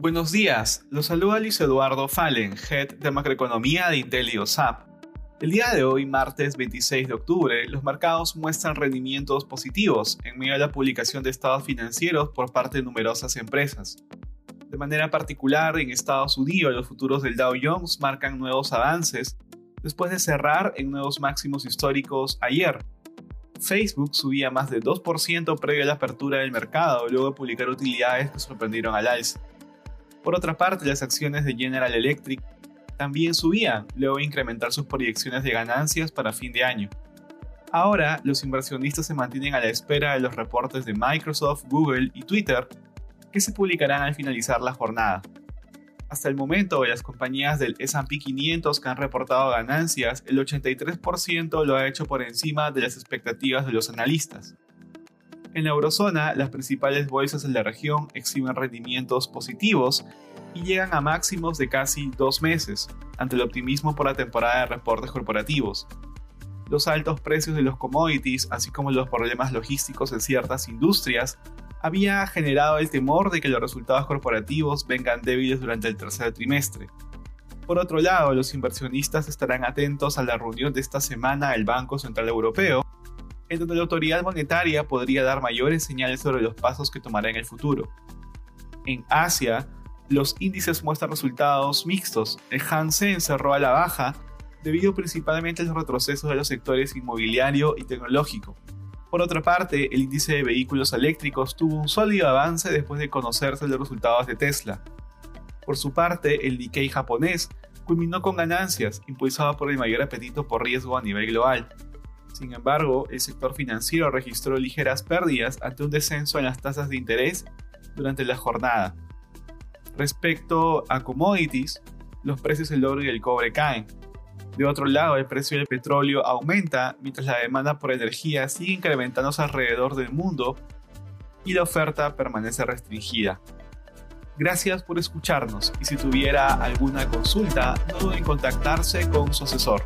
Buenos días, los saluda Luis Eduardo Fallen, Head de Macroeconomía de Intel. El día de hoy, martes 26 de octubre, los mercados muestran rendimientos positivos en medio de la publicación de estados financieros por parte de numerosas empresas. De manera particular, en Estados Unidos, los futuros del Dow Jones marcan nuevos avances después de cerrar en nuevos máximos históricos ayer. Facebook subía más de 2% previo a la apertura del mercado, luego de publicar utilidades que sorprendieron al alza. Por otra parte, las acciones de General Electric también subían, luego de incrementar sus proyecciones de ganancias para fin de año. Ahora, los inversionistas se mantienen a la espera de los reportes de Microsoft, Google y Twitter, que se publicarán al finalizar la jornada. Hasta el momento, las compañías del SP 500 que han reportado ganancias, el 83% lo ha hecho por encima de las expectativas de los analistas. En la eurozona, las principales bolsas de la región exhiben rendimientos positivos y llegan a máximos de casi dos meses, ante el optimismo por la temporada de reportes corporativos. Los altos precios de los commodities, así como los problemas logísticos en ciertas industrias, había generado el temor de que los resultados corporativos vengan débiles durante el tercer trimestre. Por otro lado, los inversionistas estarán atentos a la reunión de esta semana del Banco Central Europeo, en donde la autoridad monetaria podría dar mayores señales sobre los pasos que tomará en el futuro. En Asia, los índices muestran resultados mixtos. El Hansen cerró a la baja debido principalmente a los retrocesos de los sectores inmobiliario y tecnológico. Por otra parte, el índice de vehículos eléctricos tuvo un sólido avance después de conocerse los resultados de Tesla. Por su parte, el Nikkei japonés culminó con ganancias, impulsado por el mayor apetito por riesgo a nivel global. Sin embargo, el sector financiero registró ligeras pérdidas ante un descenso en las tasas de interés durante la jornada. Respecto a commodities, los precios del oro y el cobre caen. De otro lado, el precio del petróleo aumenta mientras la demanda por energía sigue incrementándose alrededor del mundo y la oferta permanece restringida. Gracias por escucharnos y si tuviera alguna consulta, no duden en contactarse con su asesor.